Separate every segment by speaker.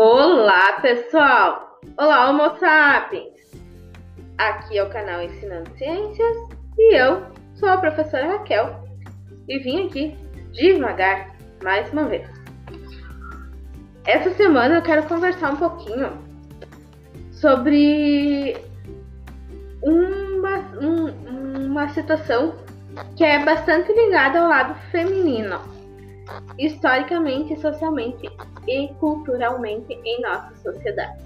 Speaker 1: Olá, pessoal! Olá, Homo sapiens! Aqui é o canal Ensinando Ciências e eu sou a professora Raquel e vim aqui devagar mais uma vez. Essa semana eu quero conversar um pouquinho sobre uma, um, uma situação que é bastante ligada ao lado feminino, historicamente, socialmente e culturalmente em nossa sociedade.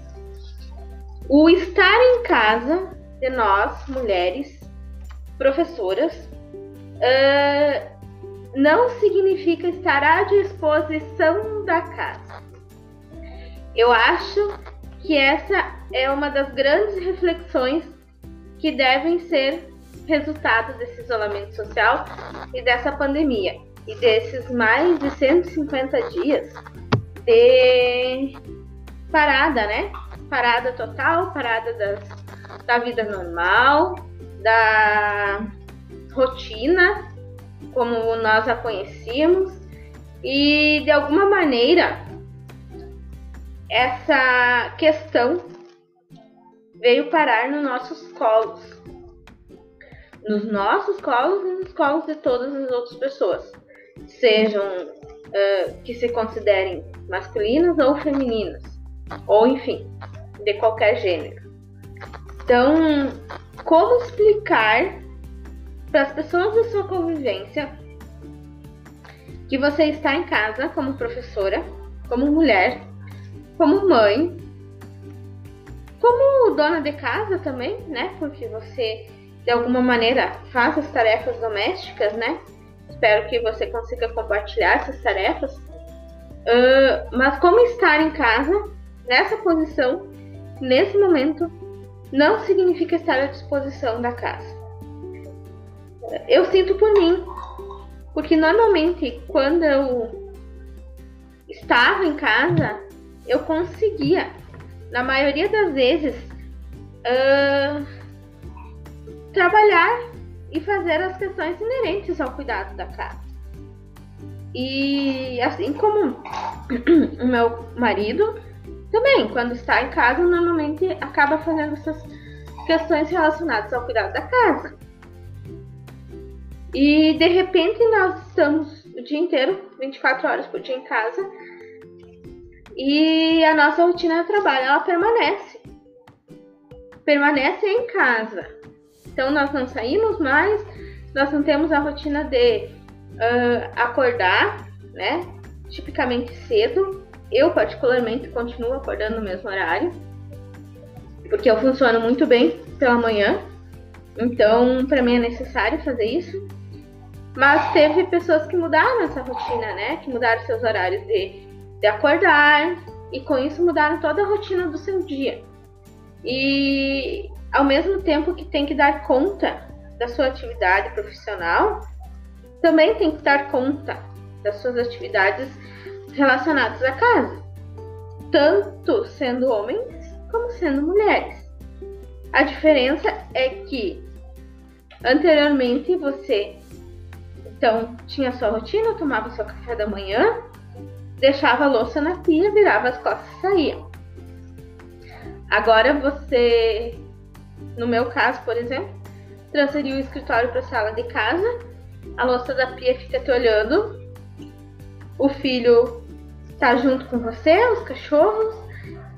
Speaker 1: O estar em casa de nós, mulheres, professoras, uh, não significa estar à disposição da casa. Eu acho que essa é uma das grandes reflexões que devem ser resultado desse isolamento social e dessa pandemia e desses mais de 150 dias de parada, né? Parada total, parada das, da vida normal, da rotina como nós a conhecíamos e de alguma maneira essa questão veio parar nos nossos colos. Nos nossos colos e nos colos de todas as outras pessoas. Sejam uh, que se considerem masculinas ou femininas. Ou enfim, de qualquer gênero. Então, como explicar para as pessoas da sua convivência que você está em casa como professora, como mulher, como mãe, como dona de casa também, né? Porque você de alguma maneira faz as tarefas domésticas, né? Espero que você consiga compartilhar essas tarefas. Uh, mas como estar em casa nessa posição, nesse momento, não significa estar à disposição da casa. Eu sinto por mim, porque normalmente quando eu estava em casa, eu conseguia na maioria das vezes, uh, trabalhar e fazer as questões inerentes ao cuidado da casa. E assim como o meu marido, também, quando está em casa, normalmente acaba fazendo essas questões relacionadas ao cuidado da casa. E de repente nós estamos o dia inteiro, 24 horas por dia em casa, e a nossa rotina de trabalho ela permanece. Permanece em casa. Então nós não saímos mais, nós não temos a rotina de uh, acordar, né? Tipicamente cedo. Eu particularmente continuo acordando no mesmo horário, porque eu funciono muito bem pela manhã. Então, para mim é necessário fazer isso. Mas teve pessoas que mudaram essa rotina, né? Que mudaram seus horários de de acordar e com isso mudar toda a rotina do seu dia. E ao mesmo tempo que tem que dar conta da sua atividade profissional, também tem que dar conta das suas atividades relacionadas à casa, tanto sendo homens como sendo mulheres. A diferença é que anteriormente você então tinha sua rotina, tomava seu café da manhã, deixava a louça na pia, virava as costas e saía. Agora você, no meu caso, por exemplo, transferiu o escritório para a sala de casa, a louça da pia fica te olhando, o filho está junto com você, os cachorros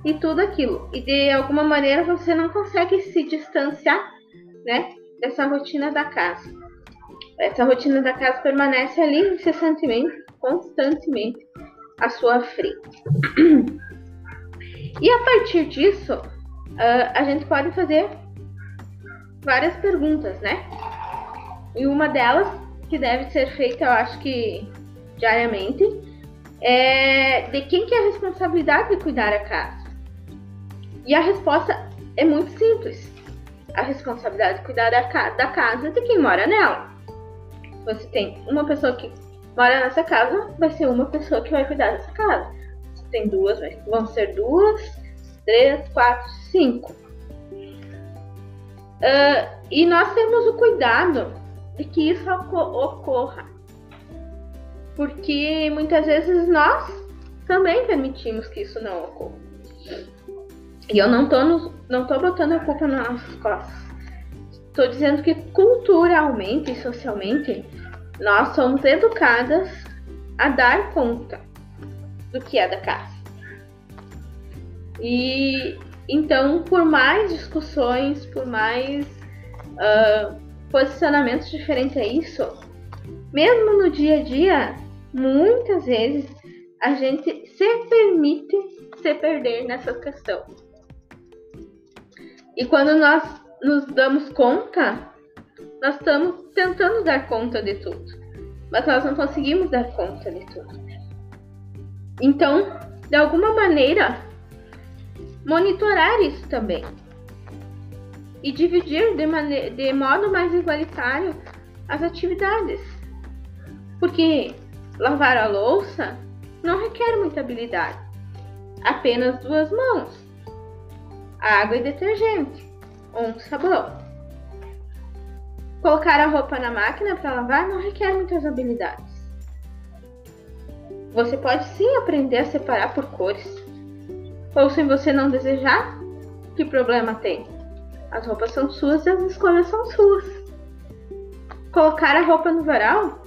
Speaker 1: e tudo aquilo. E de alguma maneira você não consegue se distanciar, né, dessa rotina da casa. Essa rotina da casa permanece ali incessantemente, constantemente à sua frente. E a partir disso, uh, a gente pode fazer várias perguntas, né? E uma delas, que deve ser feita, eu acho que diariamente, é de quem que é a responsabilidade de cuidar a casa? E a resposta é muito simples. A responsabilidade de cuidar da, da casa é de quem mora nela. Você tem uma pessoa que mora nessa casa, vai ser uma pessoa que vai cuidar dessa casa. Se tem duas, vão ser duas, três, quatro, cinco. Uh, e nós temos o cuidado de que isso ocorra. Porque muitas vezes nós também permitimos que isso não ocorra. E eu não tô, no, não tô botando a culpa nas nossas costas. Estou dizendo que culturalmente e socialmente nós somos educadas a dar conta do que é da casa. E então, por mais discussões, por mais uh, posicionamentos diferentes a isso, mesmo no dia a dia, muitas vezes a gente se permite se perder nessa questão. E quando nós nos damos conta, nós estamos tentando dar conta de tudo, mas nós não conseguimos dar conta de tudo. Então, de alguma maneira, monitorar isso também e dividir de, de modo mais igualitário as atividades. Porque lavar a louça não requer muita habilidade, apenas duas mãos, água e detergente, ou um sabão. Colocar a roupa na máquina para lavar não requer muitas habilidades. Você pode sim aprender a separar por cores. Ou se você não desejar, que problema tem? As roupas são suas e as escolhas são suas. Colocar a roupa no varal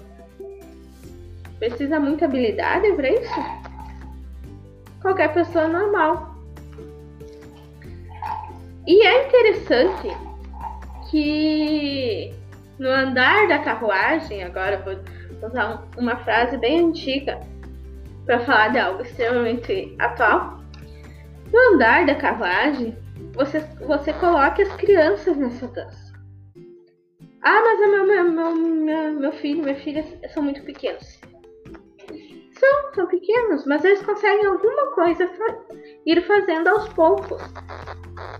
Speaker 1: precisa muita habilidade para isso? Qualquer pessoa normal. E é interessante que no andar da carruagem, agora vou usar uma frase bem antiga para falar de algo extremamente atual. No andar da carruagem, você, você coloca as crianças nessa dança. Ah, mas meu, meu, meu, meu, meu filho, minha filha são muito pequenos. São, são pequenos, mas eles conseguem alguma coisa ir fazendo aos poucos.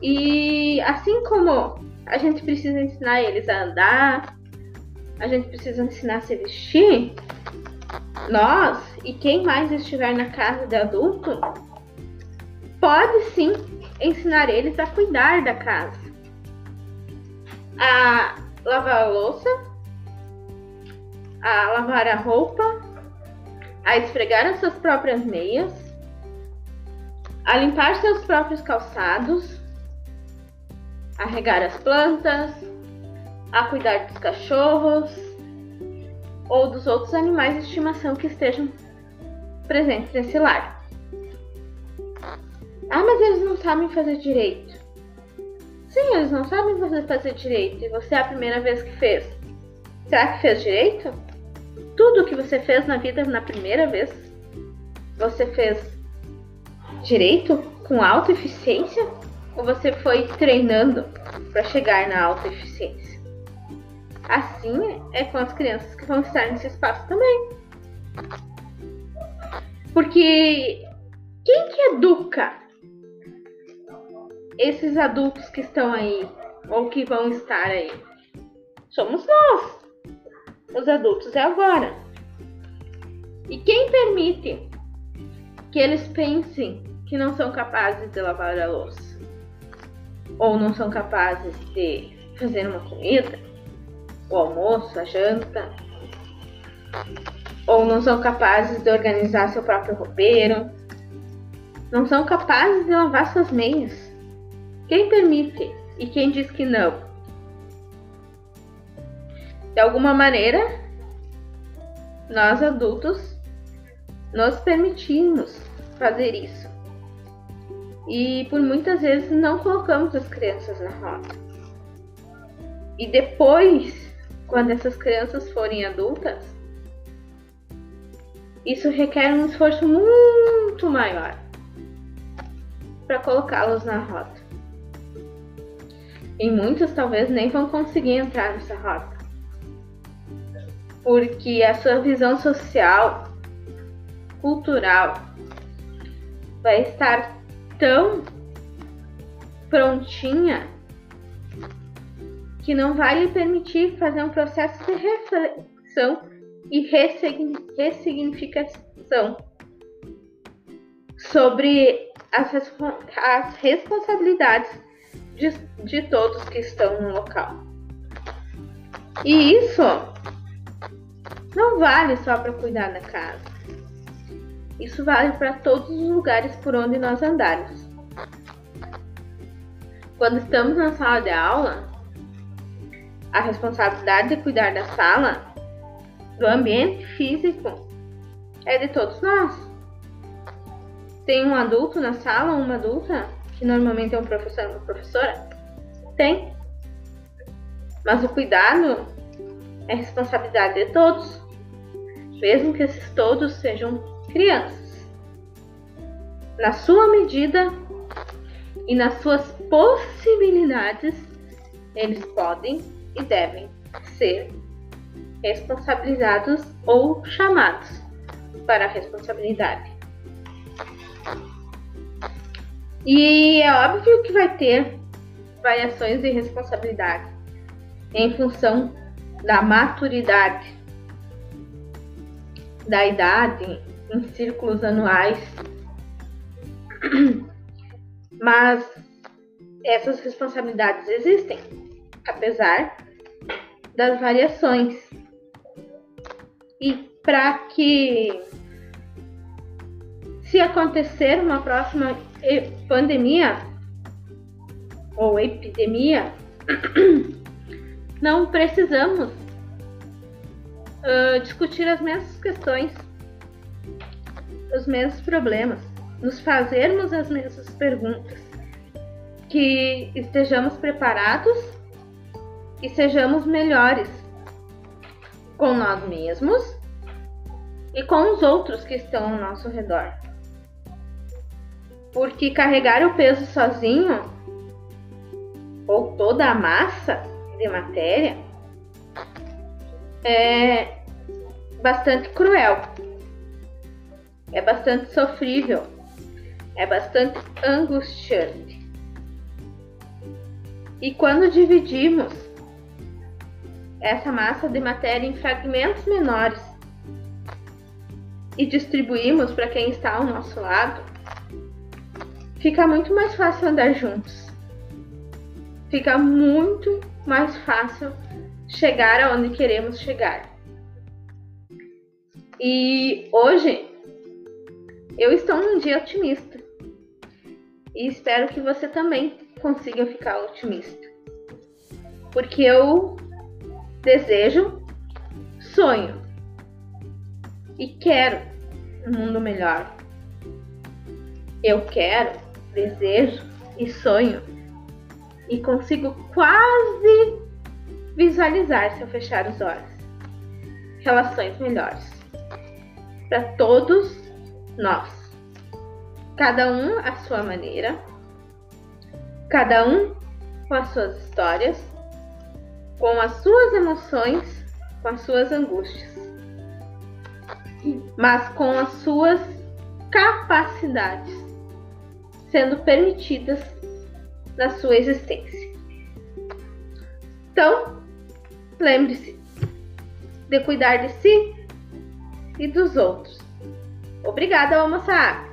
Speaker 1: E assim como a gente precisa ensinar eles a andar, a gente precisa ensinar a se vestir, nós e quem mais estiver na casa de adulto pode sim ensinar eles a cuidar da casa, a lavar a louça, a lavar a roupa, a esfregar as suas próprias meias, a limpar seus próprios calçados, a regar as plantas, a cuidar dos cachorros ou dos outros animais de estimação que estejam presentes nesse lar. Ah, mas eles não sabem fazer direito. Sim, eles não sabem fazer, fazer direito. E você é a primeira vez que fez. Será que fez direito? Tudo que você fez na vida na primeira vez, você fez direito com alta eficiência? Ou você foi treinando para chegar na alta eficiência? Assim é com as crianças que vão estar nesse espaço também. Porque quem que educa esses adultos que estão aí ou que vão estar aí? Somos nós. Os adultos é agora. E quem permite que eles pensem que não são capazes de lavar a louça? Ou não são capazes de fazer uma comida? O almoço, a janta? Ou não são capazes de organizar seu próprio roupeiro? Não são capazes de lavar suas meias? Quem permite e quem diz que não? De alguma maneira, nós adultos nos permitimos fazer isso. E por muitas vezes não colocamos as crianças na roda. E depois, quando essas crianças forem adultas, isso requer um esforço muito maior para colocá-los na roda. E muitos talvez nem vão conseguir entrar nessa rota. Porque a sua visão social, cultural, vai estar tão prontinha que não vai lhe permitir fazer um processo de reflexão e ressignificação sobre as, responsabilidades de, de todos que estão no local. E isso não vale só para cuidar da casa. Isso vale para todos os lugares por onde nós andarmos. Quando estamos na sala de aula, a responsabilidade de cuidar da sala, do ambiente físico, é de todos nós. Tem um adulto na sala, uma adulta, que normalmente é um professor ou uma professora? Tem. Mas o cuidado é responsabilidade de todos, mesmo que esses todos sejam crianças. Na sua medida e nas suas possibilidades, eles podem e devem ser responsabilizados ou chamados para a responsabilidade. E é óbvio que vai ter variações de responsabilidade em função da maturidade, da idade em círculos anuais. Mas essas responsabilidades existem, apesar das variações. E para que, se acontecer uma próxima pandemia ou epidemia, não precisamos uh, discutir as mesmas questões, os mesmos problemas, nos fazermos as mesmas perguntas, que estejamos preparados e sejamos melhores com nós mesmos e com os outros que estão ao nosso redor. Porque carregar o peso sozinho ou toda a massa de matéria é bastante cruel, é bastante sofrível, é bastante angustiante. E quando dividimos essa massa de matéria em fragmentos menores e distribuímos para quem está ao nosso lado, fica muito mais fácil andar juntos. Fica muito mais fácil chegar aonde queremos chegar. E hoje eu estou num dia otimista. E espero que você também consiga ficar otimista. Porque eu desejo, sonho e quero um mundo melhor. Eu quero, desejo e sonho. E consigo quase visualizar se eu fechar os olhos. Relações melhores. Para todos nós. Cada um à sua maneira, cada um com as suas histórias, com as suas emoções, com as suas angústias, mas com as suas capacidades sendo permitidas na sua existência. Então, lembre-se de cuidar de si e dos outros. Obrigada, almoçar!